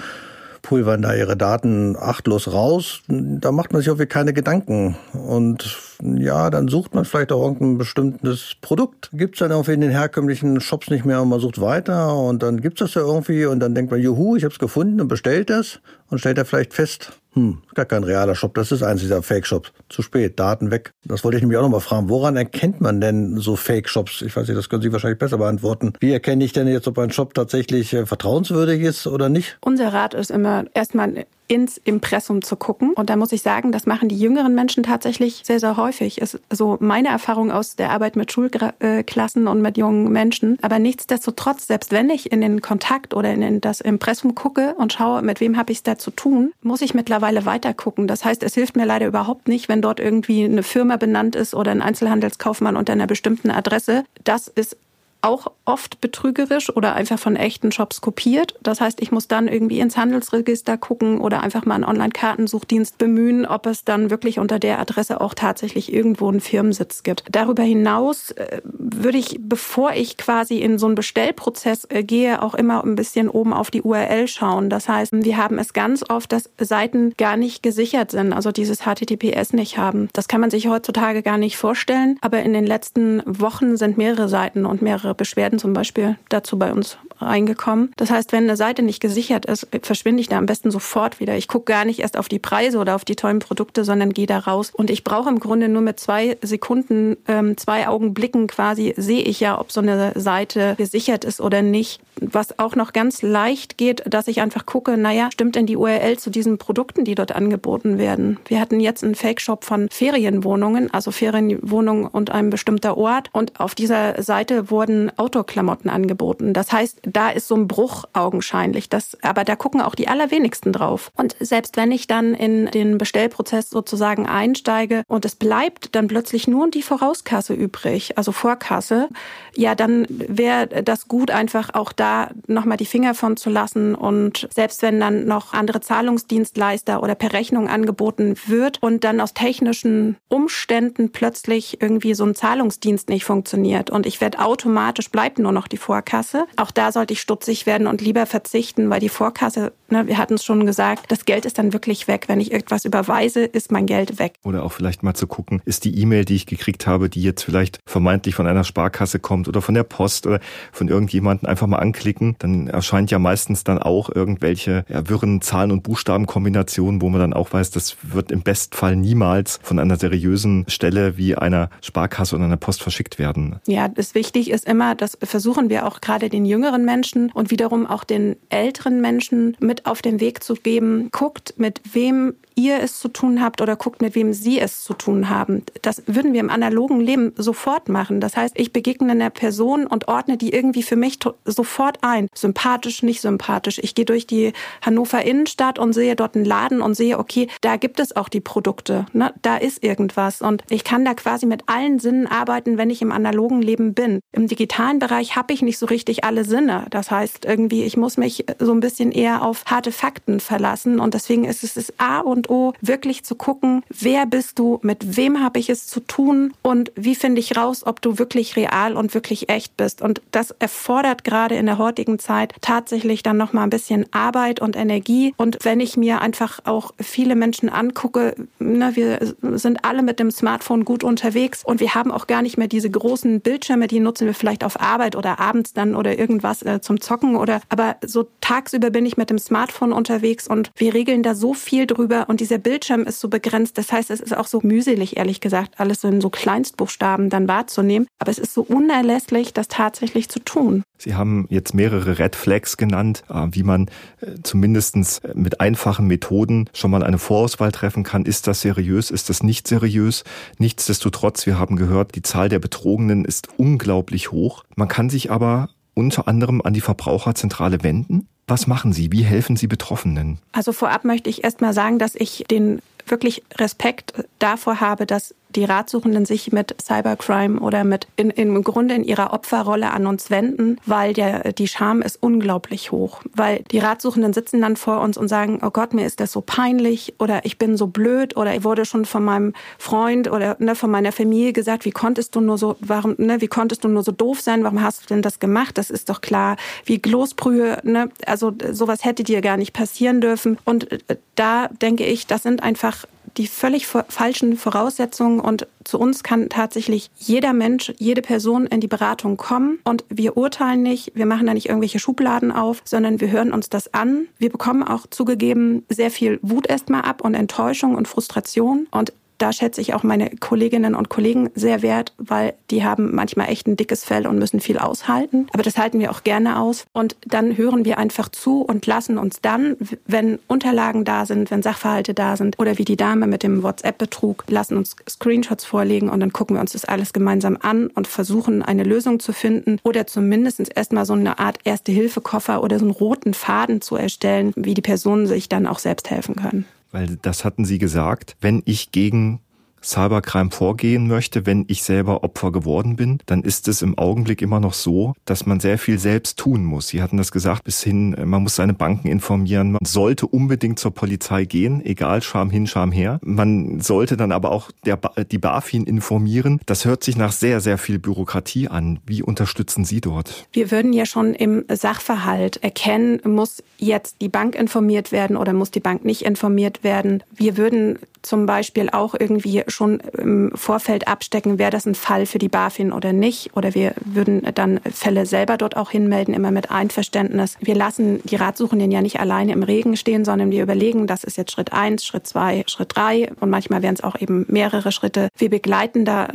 D: pulvern da ihre Daten achtlos raus. Da macht man sich auch keine Gedanken. Und ja, dann sucht man vielleicht auch irgendein bestimmtes Produkt. Gibt's dann irgendwie in den herkömmlichen Shops nicht mehr und man sucht weiter und dann gibt's das ja irgendwie und dann denkt man, juhu, ich habe es gefunden und bestellt das und stellt da vielleicht fest, hm, gar kein realer Shop, das ist eins dieser Fake-Shops. Zu spät, Daten weg. Das wollte ich nämlich auch nochmal fragen. Woran erkennt man denn so Fake-Shops? Ich weiß nicht, das können Sie wahrscheinlich besser beantworten. Wie erkenne ich denn jetzt, ob ein Shop tatsächlich äh, vertrauenswürdig ist oder nicht?
F: Unser Rat ist immer erstmal ins Impressum zu gucken. Und da muss ich sagen, das machen die jüngeren Menschen tatsächlich sehr, sehr häufig. Ist so meine Erfahrung aus der Arbeit mit Schulklassen und mit jungen Menschen. Aber nichtsdestotrotz, selbst wenn ich in den Kontakt oder in das Impressum gucke und schaue, mit wem habe ich es da zu tun, muss ich mittlerweile weiter gucken. Das heißt, es hilft mir leider überhaupt nicht, wenn dort irgendwie eine Firma benannt ist oder ein Einzelhandelskaufmann unter einer bestimmten Adresse. Das ist auch oft betrügerisch oder einfach von echten Shops kopiert. Das heißt, ich muss dann irgendwie ins Handelsregister gucken oder einfach mal einen Online-Kartensuchdienst bemühen, ob es dann wirklich unter der Adresse auch tatsächlich irgendwo einen Firmensitz gibt. Darüber hinaus äh, würde ich, bevor ich quasi in so einen Bestellprozess äh, gehe, auch immer ein bisschen oben auf die URL schauen. Das heißt, wir haben es ganz oft, dass Seiten gar nicht gesichert sind, also dieses HTTPS nicht haben. Das kann man sich heutzutage gar nicht vorstellen, aber in den letzten Wochen sind mehrere Seiten und mehrere Beschwerden zum Beispiel dazu bei uns reingekommen. Das heißt, wenn eine Seite nicht gesichert ist, verschwinde ich da am besten sofort wieder. Ich gucke gar nicht erst auf die Preise oder auf die tollen Produkte, sondern gehe da raus. Und ich brauche im Grunde nur mit zwei Sekunden, ähm, zwei Augenblicken quasi, sehe ich ja, ob so eine Seite gesichert ist oder nicht. Was auch noch ganz leicht geht, dass ich einfach gucke, naja, stimmt denn die URL zu diesen Produkten, die dort angeboten werden? Wir hatten jetzt einen Fake-Shop von Ferienwohnungen, also Ferienwohnungen und ein bestimmter Ort. Und auf dieser Seite wurden Outdoor-Klamotten angeboten. Das heißt, da ist so ein Bruch augenscheinlich. Das, aber da gucken auch die allerwenigsten drauf. Und selbst wenn ich dann in den Bestellprozess sozusagen einsteige und es bleibt dann plötzlich nur die Vorauskasse übrig, also Vorkasse, ja, dann wäre das gut, einfach auch da nochmal die Finger von zu lassen. Und selbst wenn dann noch andere Zahlungsdienstleister oder per Rechnung angeboten wird und dann aus technischen Umständen plötzlich irgendwie so ein Zahlungsdienst nicht funktioniert und ich werde automatisch, bleibt nur noch die Vorkasse. Auch da sollte ich stutzig werden und lieber verzichten, weil die Vorkasse, ne, wir hatten es schon gesagt, das Geld ist dann wirklich weg. Wenn ich irgendwas überweise, ist mein Geld weg.
C: Oder auch vielleicht mal zu gucken, ist die E-Mail, die ich gekriegt habe, die jetzt vielleicht vermeintlich von einer Sparkasse kommt oder von der Post oder von irgendjemandem einfach mal anklicken, dann erscheint ja meistens dann auch irgendwelche ja, wirren Zahlen- und Buchstabenkombinationen, wo man dann auch weiß, das wird im Bestfall niemals von einer seriösen Stelle wie einer Sparkasse oder einer Post verschickt werden.
F: Ja, das wichtig ist immer, das versuchen wir auch gerade den jüngeren Menschen und wiederum auch den älteren Menschen mit auf den Weg zu geben. Guckt, mit wem ihr es zu tun habt oder guckt, mit wem sie es zu tun haben. Das würden wir im analogen Leben sofort machen. Das heißt, ich begegne einer Person und ordne die irgendwie für mich sofort ein. Sympathisch, nicht sympathisch. Ich gehe durch die Hannover Innenstadt und sehe dort einen Laden und sehe, okay, da gibt es auch die Produkte. Ne? Da ist irgendwas. Und ich kann da quasi mit allen Sinnen arbeiten, wenn ich im analogen Leben bin. Im digitalen Bereich habe ich nicht so richtig alle Sinne. Das heißt, irgendwie, ich muss mich so ein bisschen eher auf harte Fakten verlassen. Und deswegen ist es das A und O, wirklich zu gucken, wer bist du, mit wem habe ich es zu tun und wie finde ich raus, ob du wirklich real und wirklich echt bist. Und das erfordert gerade in der heutigen Zeit tatsächlich dann noch mal ein bisschen Arbeit und Energie. Und wenn ich mir einfach auch viele Menschen angucke, ne, wir sind alle mit dem Smartphone gut unterwegs und wir haben auch gar nicht mehr diese großen Bildschirme, die nutzen wir vielleicht auf Arbeit oder abends dann oder irgendwas äh, zum Zocken oder aber so tagsüber bin ich mit dem Smartphone unterwegs und wir regeln da so viel drüber und dieser Bildschirm ist so begrenzt. Das heißt, es ist auch so mühselig, ehrlich gesagt, alles in so Kleinstbuchstaben dann wahrzunehmen. Aber es ist so unerlässlich, das tatsächlich zu tun.
C: Sie haben jetzt mehrere Red Flags genannt, äh, wie man äh, zumindest äh, mit einfachen Methoden schon mal eine Vorauswahl treffen kann. Ist das seriös? Ist das nicht seriös? Nichtsdestotrotz, wir haben gehört, die Zahl der Betrogenen ist unglaublich hoch. Man kann sich aber unter anderem an die Verbraucherzentrale wenden. Was machen Sie? Wie helfen Sie Betroffenen?
F: Also vorab möchte ich erst mal sagen, dass ich den wirklich Respekt davor habe, dass die Ratsuchenden sich mit Cybercrime oder mit in, im Grunde in ihrer Opferrolle an uns wenden, weil der, die Scham ist unglaublich hoch. Weil die Ratsuchenden sitzen dann vor uns und sagen, oh Gott, mir ist das so peinlich oder ich bin so blöd oder ich wurde schon von meinem Freund oder ne, von meiner Familie gesagt, wie konntest du nur so, warum, ne, wie konntest du nur so doof sein, warum hast du denn das gemacht? Das ist doch klar, wie Gloßbrühe, ne, also sowas hätte dir gar nicht passieren dürfen. Und äh, da denke ich, das sind einfach die völlig falschen Voraussetzungen und zu uns kann tatsächlich jeder Mensch, jede Person in die Beratung kommen und wir urteilen nicht, wir machen da nicht irgendwelche Schubladen auf, sondern wir hören uns das an. Wir bekommen auch zugegeben sehr viel Wut erstmal ab und Enttäuschung und Frustration und da schätze ich auch meine Kolleginnen und Kollegen sehr wert, weil die haben manchmal echt ein dickes Fell und müssen viel aushalten. Aber das halten wir auch gerne aus. Und dann hören wir einfach zu und lassen uns dann, wenn Unterlagen da sind, wenn Sachverhalte da sind oder wie die Dame mit dem WhatsApp-Betrug, lassen uns Screenshots vorlegen und dann gucken wir uns das alles gemeinsam an und versuchen eine Lösung zu finden oder zumindest erstmal so eine Art Erste-Hilfe-Koffer oder so einen roten Faden zu erstellen, wie die Personen sich dann auch selbst helfen können.
C: Weil das hatten Sie gesagt, wenn ich gegen Cybercrime vorgehen möchte, wenn ich selber Opfer geworden bin, dann ist es im Augenblick immer noch so, dass man sehr viel selbst tun muss. Sie hatten das gesagt, bis hin, man muss seine Banken informieren, man sollte unbedingt zur Polizei gehen, egal, Scham hin, Scham her. Man sollte dann aber auch der, die BaFin informieren. Das hört sich nach sehr, sehr viel Bürokratie an. Wie unterstützen Sie dort?
F: Wir würden ja schon im Sachverhalt erkennen, muss jetzt die Bank informiert werden oder muss die Bank nicht informiert werden. Wir würden zum Beispiel auch irgendwie schon im Vorfeld abstecken, wäre das ein Fall für die BaFin oder nicht. Oder wir würden dann Fälle selber dort auch hinmelden, immer mit Einverständnis. Wir lassen die Ratsuchenden ja nicht alleine im Regen stehen, sondern wir überlegen, das ist jetzt Schritt eins, Schritt zwei, Schritt drei und manchmal wären es auch eben mehrere Schritte. Wir begleiten da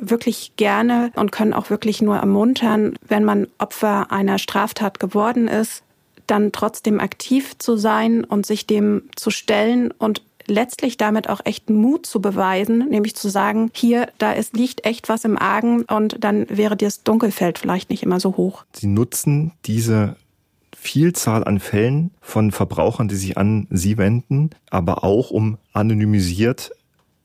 F: wirklich gerne und können auch wirklich nur ermuntern, wenn man Opfer einer Straftat geworden ist, dann trotzdem aktiv zu sein und sich dem zu stellen und letztlich damit auch echt Mut zu beweisen, nämlich zu sagen, hier, da ist, liegt echt was im Argen und dann wäre das Dunkelfeld vielleicht nicht immer so hoch.
C: Sie nutzen diese Vielzahl an Fällen von Verbrauchern, die sich an Sie wenden, aber auch um anonymisiert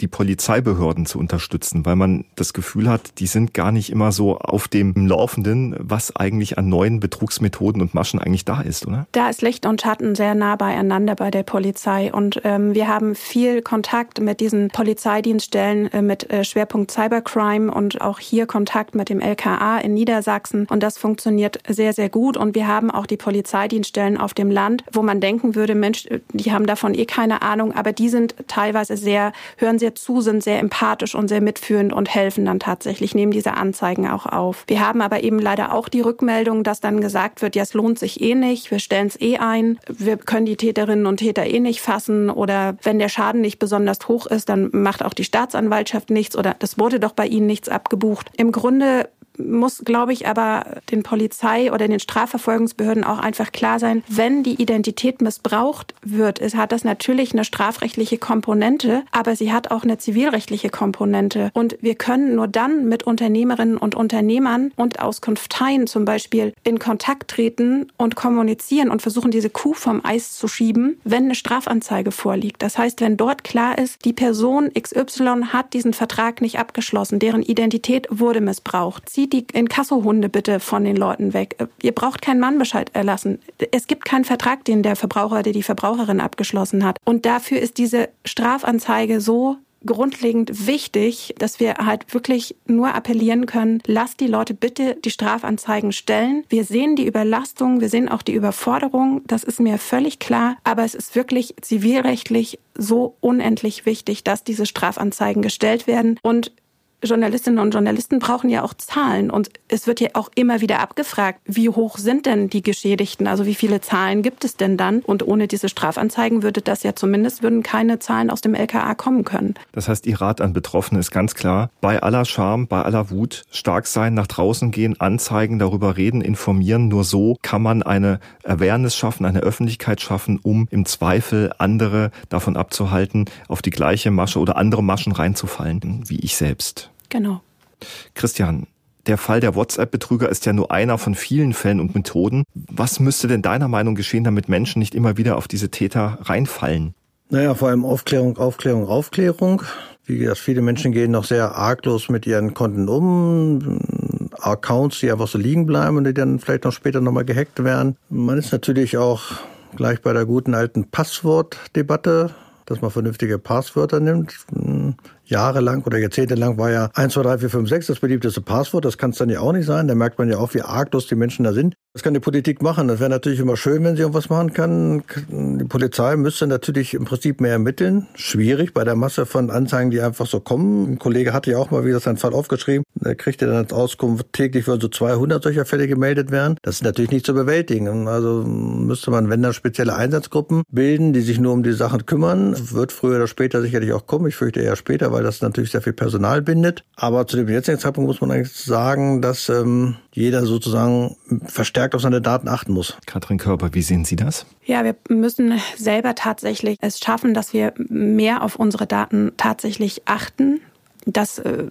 C: die Polizeibehörden zu unterstützen, weil man das Gefühl hat, die sind gar nicht immer so auf dem Laufenden, was eigentlich an neuen Betrugsmethoden und Maschen eigentlich da ist, oder?
F: Da ist Licht und Schatten sehr nah beieinander bei der Polizei. Und ähm, wir haben viel Kontakt mit diesen Polizeidienststellen äh, mit äh, Schwerpunkt Cybercrime und auch hier Kontakt mit dem LKA in Niedersachsen. Und das funktioniert sehr, sehr gut. Und wir haben auch die Polizeidienststellen auf dem Land, wo man denken würde, Mensch, die haben davon eh keine Ahnung, aber die sind teilweise sehr, hören sehr sehr zu, sind sehr empathisch und sehr mitführend und helfen dann tatsächlich, nehmen diese Anzeigen auch auf. Wir haben aber eben leider auch die Rückmeldung, dass dann gesagt wird, ja, es lohnt sich eh nicht, wir stellen es eh ein, wir können die Täterinnen und Täter eh nicht fassen oder wenn der Schaden nicht besonders hoch ist, dann macht auch die Staatsanwaltschaft nichts oder das wurde doch bei Ihnen nichts abgebucht. Im Grunde muss, glaube ich, aber den Polizei oder den Strafverfolgungsbehörden auch einfach klar sein, wenn die Identität missbraucht wird, es hat das natürlich eine strafrechtliche Komponente, aber sie hat auch eine zivilrechtliche Komponente. Und wir können nur dann mit Unternehmerinnen und Unternehmern und Auskunfteien zum Beispiel in Kontakt treten und kommunizieren und versuchen, diese Kuh vom Eis zu schieben, wenn eine Strafanzeige vorliegt. Das heißt, wenn dort klar ist, die Person XY hat diesen Vertrag nicht abgeschlossen, deren Identität wurde missbraucht, zieht die Inkassohunde bitte von den Leuten weg. Ihr braucht keinen Mannbescheid erlassen. Es gibt keinen Vertrag, den der Verbraucher, der die Verbraucherin abgeschlossen hat. Und dafür ist diese Strafanzeige so grundlegend wichtig, dass wir halt wirklich nur appellieren können, lasst die Leute bitte die Strafanzeigen stellen. Wir sehen die Überlastung, wir sehen auch die Überforderung, das ist mir völlig klar, aber es ist wirklich zivilrechtlich so unendlich wichtig, dass diese Strafanzeigen gestellt werden und Journalistinnen und Journalisten brauchen ja auch Zahlen und es wird ja auch immer wieder abgefragt, wie hoch sind denn die Geschädigten, also wie viele Zahlen gibt es denn dann? Und ohne diese Strafanzeigen würde das ja zumindest, würden keine Zahlen aus dem LKA kommen können.
C: Das heißt, Ihr Rat an Betroffene ist ganz klar, bei aller Scham, bei aller Wut stark sein, nach draußen gehen, anzeigen, darüber reden, informieren. Nur so kann man eine Awareness schaffen, eine Öffentlichkeit schaffen, um im Zweifel andere davon abzuhalten, auf die gleiche Masche oder andere Maschen reinzufallen, wie ich selbst.
F: Genau.
C: Christian, der Fall der WhatsApp-Betrüger ist ja nur einer von vielen Fällen und Methoden. Was müsste denn deiner Meinung geschehen, damit Menschen nicht immer wieder auf diese Täter reinfallen?
D: Naja, vor allem Aufklärung, Aufklärung, Aufklärung. Wie gesagt, viele Menschen gehen noch sehr arglos mit ihren Konten um. Accounts, die einfach so liegen bleiben und die dann vielleicht noch später nochmal gehackt werden. Man ist natürlich auch gleich bei der guten alten Passwortdebatte, dass man vernünftige Passwörter nimmt jahrelang oder jahrzehntelang war ja 1, 2, 3, 4, 5, 6 das beliebteste Passwort. Das kann es dann ja auch nicht sein. Da merkt man ja auch, wie arglos die Menschen da sind. Das kann die Politik machen. Das wäre natürlich immer schön, wenn sie irgendwas machen kann. Die Polizei müsste natürlich im Prinzip mehr ermitteln. Schwierig bei der Masse von Anzeigen, die einfach so kommen. Ein Kollege hatte ja auch mal wieder seinen Fall aufgeschrieben. Er kriegte dann als Auskunft, täglich würden so 200 solcher Fälle gemeldet werden. Das ist natürlich nicht zu bewältigen. Also müsste man, wenn dann spezielle Einsatzgruppen bilden, die sich nur um die Sachen kümmern. Wird früher oder später sicherlich auch kommen. Ich fürchte eher später, weil das natürlich sehr viel Personal bindet. Aber zu dem jetzigen Zeitpunkt muss man eigentlich sagen, dass ähm, jeder sozusagen verstärkt auf seine Daten achten muss.
C: Katrin Körper, wie sehen Sie das?
F: Ja, wir müssen selber tatsächlich es schaffen, dass wir mehr auf unsere Daten tatsächlich achten. Das äh,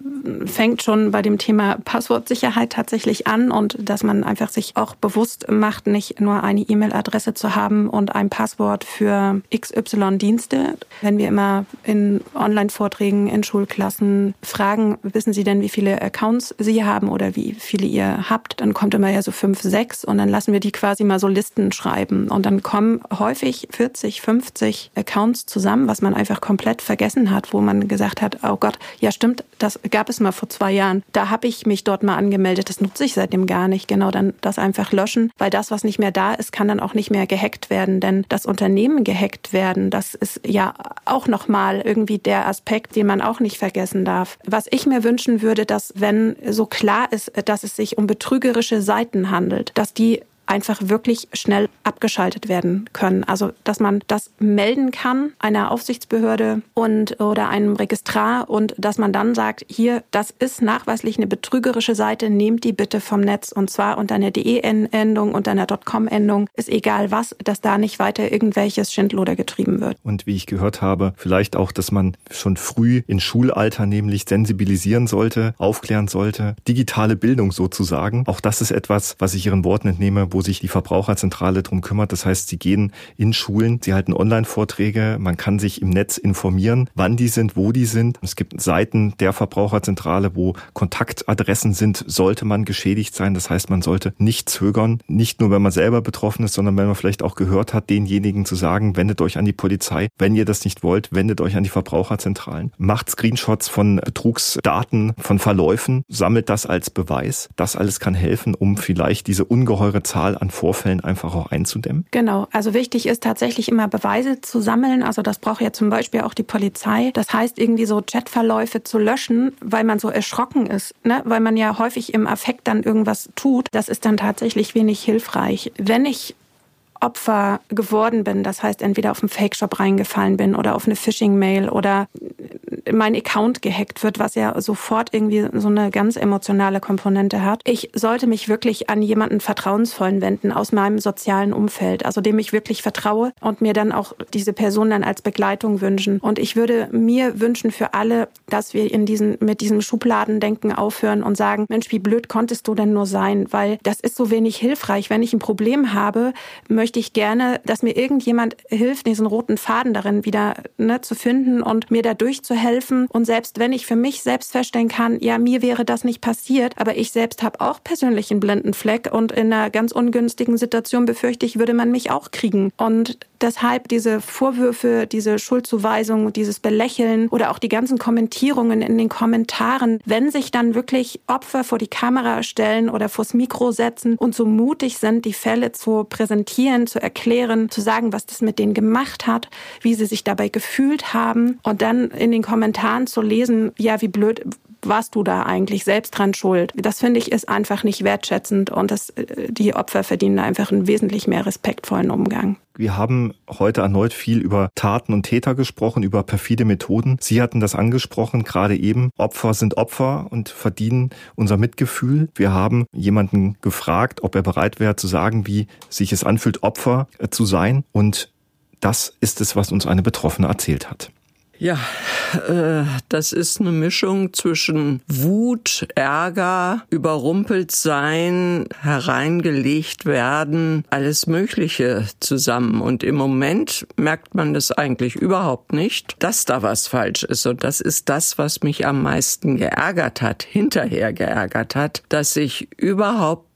F: fängt schon bei dem Thema Passwortsicherheit tatsächlich an und dass man einfach sich auch bewusst macht, nicht nur eine E-Mail-Adresse zu haben und ein Passwort für XY-Dienste. Wenn wir immer in Online-Vorträgen, in Schulklassen fragen, wissen Sie denn, wie viele Accounts Sie haben oder wie viele ihr habt, dann kommt immer ja so fünf, sechs und dann lassen wir die quasi mal so Listen schreiben und dann kommen häufig 40, 50 Accounts zusammen, was man einfach komplett vergessen hat, wo man gesagt hat, oh Gott, ja stimmt, stimmt, das gab es mal vor zwei Jahren. Da habe ich mich dort mal angemeldet. Das nutze ich seitdem gar nicht. Genau, dann das einfach löschen, weil das, was nicht mehr da ist, kann dann auch nicht mehr gehackt werden. Denn das Unternehmen gehackt werden, das ist ja auch nochmal irgendwie der Aspekt, den man auch nicht vergessen darf. Was ich mir wünschen würde, dass wenn so klar ist, dass es sich um betrügerische Seiten handelt, dass die einfach wirklich schnell abgeschaltet werden können. Also, dass man das melden kann einer Aufsichtsbehörde und oder einem Registrar und dass man dann sagt, hier, das ist nachweislich eine betrügerische Seite, nehmt die bitte vom Netz und zwar unter einer DE-Endung, unter einer .com-Endung, ist egal was, dass da nicht weiter irgendwelches Schindluder getrieben wird.
C: Und wie ich gehört habe, vielleicht auch, dass man schon früh in Schulalter nämlich sensibilisieren sollte, aufklären sollte, digitale Bildung sozusagen. Auch das ist etwas, was ich Ihren Worten entnehme, wo wo sich die Verbraucherzentrale drum kümmert. Das heißt, sie gehen in Schulen, sie halten Online-Vorträge, man kann sich im Netz informieren, wann die sind, wo die sind. Es gibt Seiten der Verbraucherzentrale, wo Kontaktadressen sind, sollte man geschädigt sein. Das heißt, man sollte nicht zögern, nicht nur wenn man selber betroffen ist, sondern wenn man vielleicht auch gehört hat, denjenigen zu sagen, wendet euch an die Polizei. Wenn ihr das nicht wollt, wendet euch an die Verbraucherzentralen. Macht Screenshots von Betrugsdaten, von Verläufen, sammelt das als Beweis. Das alles kann helfen, um vielleicht diese ungeheure Zahl Zahl an Vorfällen einfach auch einzudämmen?
F: Genau. Also wichtig ist tatsächlich immer Beweise zu sammeln. Also das braucht ja zum Beispiel auch die Polizei. Das heißt, irgendwie so Chatverläufe zu löschen, weil man so erschrocken ist, ne? weil man ja häufig im Affekt dann irgendwas tut. Das ist dann tatsächlich wenig hilfreich. Wenn ich Opfer geworden bin, das heißt entweder auf einen Fake-Shop reingefallen bin oder auf eine Phishing-Mail oder mein Account gehackt wird, was ja sofort irgendwie so eine ganz emotionale Komponente hat. Ich sollte mich wirklich an jemanden Vertrauensvollen wenden aus meinem sozialen Umfeld, also dem ich wirklich vertraue und mir dann auch diese Person dann als Begleitung wünschen. Und ich würde mir wünschen für alle, dass wir in diesen, mit diesem Schubladendenken aufhören und sagen, Mensch, wie blöd konntest du denn nur sein? Weil das ist so wenig hilfreich. Wenn ich ein Problem habe, möchte möchte ich gerne, dass mir irgendjemand hilft, diesen roten Faden darin wieder ne, zu finden und mir da durchzuhelfen. Und selbst wenn ich für mich selbst feststellen kann, ja, mir wäre das nicht passiert, aber ich selbst habe auch persönlich einen blinden Fleck und in einer ganz ungünstigen Situation befürchte ich, würde man mich auch kriegen. Und deshalb diese Vorwürfe, diese Schuldzuweisung, dieses Belächeln oder auch die ganzen Kommentierungen in den Kommentaren, wenn sich dann wirklich Opfer vor die Kamera stellen oder vors Mikro setzen und so mutig sind, die Fälle zu präsentieren, informieren, zu erklären, zu sagen, was das mit denen gemacht hat, wie sie sich dabei gefühlt haben und dann in den Kommentaren zu lesen, ja, wie blöd warst du da eigentlich selbst dran schuld? Das finde ich ist einfach nicht wertschätzend und das, äh, die Opfer verdienen einfach einen wesentlich mehr respektvollen Umgang.
C: Wir haben heute erneut viel über Taten und Täter gesprochen, über perfide Methoden. Sie hatten das angesprochen, gerade eben. Opfer sind Opfer und verdienen unser Mitgefühl. Wir haben jemanden gefragt, ob er bereit wäre zu sagen, wie sich es anfühlt, Opfer äh, zu sein. Und das ist es, was uns eine Betroffene erzählt hat.
G: Ja, äh, das ist eine Mischung zwischen Wut, Ärger, überrumpelt sein, hereingelegt werden, alles Mögliche zusammen. Und im Moment merkt man das eigentlich überhaupt nicht, dass da was falsch ist. Und das ist das, was mich am meisten geärgert hat, hinterher geärgert hat, dass ich überhaupt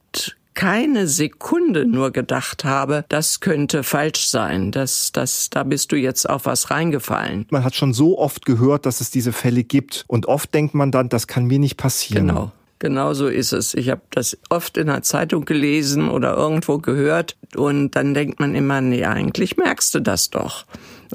G: keine Sekunde nur gedacht habe, das könnte falsch sein. Das, das, da bist du jetzt auf was reingefallen.
C: Man hat schon so oft gehört, dass es diese Fälle gibt. Und oft denkt man dann, das kann mir nicht passieren.
G: Genau. Genau so ist es. Ich habe das oft in der Zeitung gelesen oder irgendwo gehört und dann denkt man immer, nee, eigentlich merkst du das doch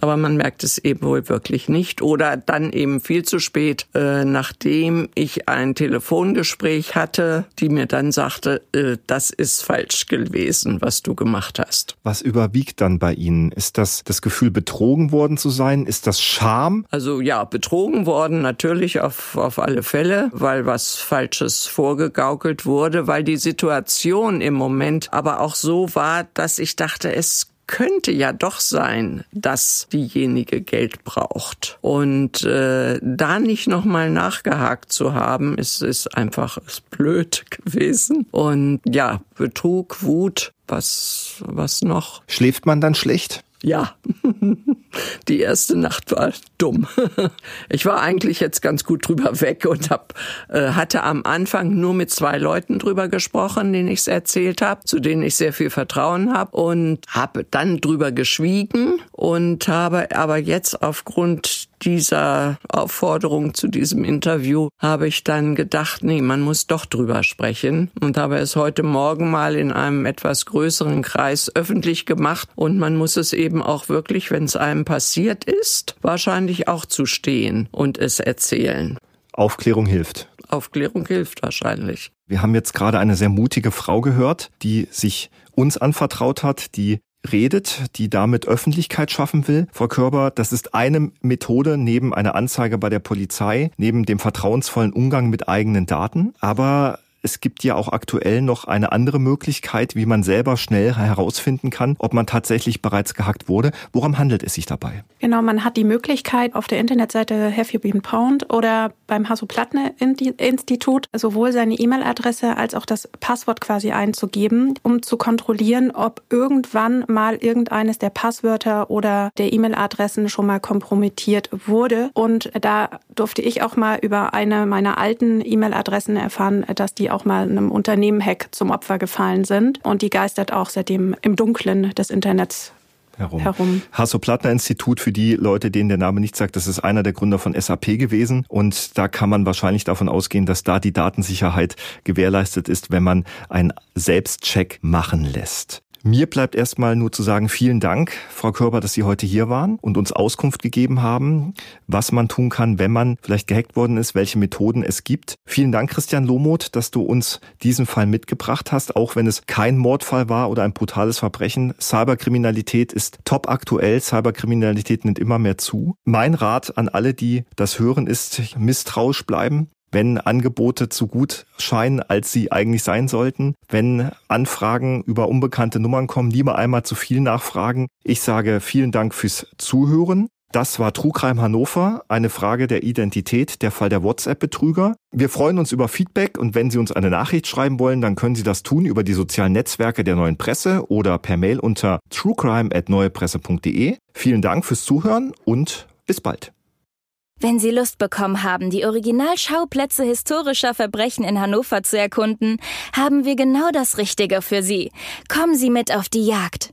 G: aber man merkt es eben wohl wirklich nicht oder dann eben viel zu spät, äh, nachdem ich ein Telefongespräch hatte, die mir dann sagte, äh, das ist falsch gewesen, was du gemacht hast.
C: Was überwiegt dann bei Ihnen? Ist das das Gefühl, betrogen worden zu sein? Ist das Scham?
G: Also ja, betrogen worden natürlich auf, auf alle Fälle, weil was Falsches vorgegaukelt wurde, weil die Situation im Moment aber auch so war, dass ich dachte, es könnte ja doch sein, dass diejenige Geld braucht. Und äh, da nicht nochmal nachgehakt zu haben, ist, ist einfach ist blöd gewesen. Und ja, Betrug, Wut, was, was noch?
C: Schläft man dann schlecht?
G: Ja, die erste Nacht war dumm. Ich war eigentlich jetzt ganz gut drüber weg und hab, äh, hatte am Anfang nur mit zwei Leuten drüber gesprochen, denen ich es erzählt habe, zu denen ich sehr viel Vertrauen habe und habe dann drüber geschwiegen und habe aber jetzt aufgrund dieser Aufforderung zu diesem Interview habe ich dann gedacht, nee, man muss doch drüber sprechen und habe es heute Morgen mal in einem etwas größeren Kreis öffentlich gemacht und man muss es eben auch wirklich, wenn es einem passiert ist, wahrscheinlich auch zu stehen und es erzählen.
C: Aufklärung hilft.
G: Aufklärung hilft wahrscheinlich.
C: Wir haben jetzt gerade eine sehr mutige Frau gehört, die sich uns anvertraut hat, die redet, die damit Öffentlichkeit schaffen will. Frau Körber, das ist eine Methode neben einer Anzeige bei der Polizei, neben dem vertrauensvollen Umgang mit eigenen Daten. Aber es gibt ja auch aktuell noch eine andere Möglichkeit, wie man selber schnell herausfinden kann, ob man tatsächlich bereits gehackt wurde. Worum handelt es sich dabei?
F: Genau, man hat die Möglichkeit auf der Internetseite Have You Been Pwned oder beim Hasso-Plattner-Institut sowohl seine E-Mail-Adresse als auch das Passwort quasi einzugeben, um zu kontrollieren, ob irgendwann mal irgendeines der Passwörter oder der E-Mail-Adressen schon mal kompromittiert wurde. Und da durfte ich auch mal über eine meiner alten E-Mail-Adressen erfahren, dass die auch mal einem Unternehmen-Hack zum Opfer gefallen sind. Und die geistert auch seitdem im Dunklen des Internets herum. herum.
C: Hasso-Plattner-Institut, für die Leute, denen der Name nicht sagt, das ist einer der Gründer von SAP gewesen. Und da kann man wahrscheinlich davon ausgehen, dass da die Datensicherheit gewährleistet ist, wenn man einen Selbstcheck machen lässt. Mir bleibt erstmal nur zu sagen, vielen Dank, Frau Körber, dass Sie heute hier waren und uns Auskunft gegeben haben, was man tun kann, wenn man vielleicht gehackt worden ist, welche Methoden es gibt. Vielen Dank, Christian Lomoth, dass du uns diesen Fall mitgebracht hast, auch wenn es kein Mordfall war oder ein brutales Verbrechen. Cyberkriminalität ist top aktuell. Cyberkriminalität nimmt immer mehr zu. Mein Rat an alle, die das hören, ist misstrauisch bleiben wenn Angebote zu gut scheinen, als sie eigentlich sein sollten, wenn Anfragen über unbekannte Nummern kommen, lieber einmal zu viel nachfragen. Ich sage vielen Dank fürs Zuhören. Das war Trugreim Hannover, eine Frage der Identität, der Fall der WhatsApp-Betrüger. Wir freuen uns über Feedback und wenn Sie uns eine Nachricht schreiben wollen, dann können Sie das tun über die sozialen Netzwerke der Neuen Presse oder per Mail unter truecrime@neuepresse.de. Vielen Dank fürs Zuhören und bis bald.
B: Wenn Sie Lust bekommen haben, die Originalschauplätze historischer Verbrechen in Hannover zu erkunden, haben wir genau das Richtige für Sie. Kommen Sie mit auf die Jagd.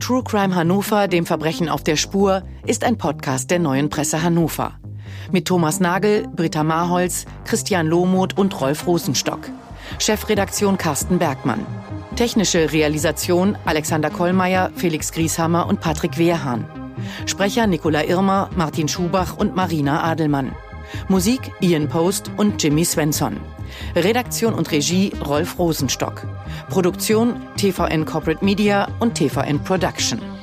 E: True Crime Hannover, dem Verbrechen auf der Spur, ist ein Podcast der neuen Presse Hannover. Mit Thomas Nagel, Britta Marholz, Christian Lohmuth und Rolf Rosenstock. Chefredaktion Carsten Bergmann. Technische Realisation Alexander Kollmeier, Felix Grieshammer und Patrick Wehrhahn. Sprecher Nicola Irmer, Martin Schubach und Marina Adelmann. Musik Ian Post und Jimmy Svensson. Redaktion und Regie Rolf Rosenstock. Produktion TVN Corporate Media und TVN Production.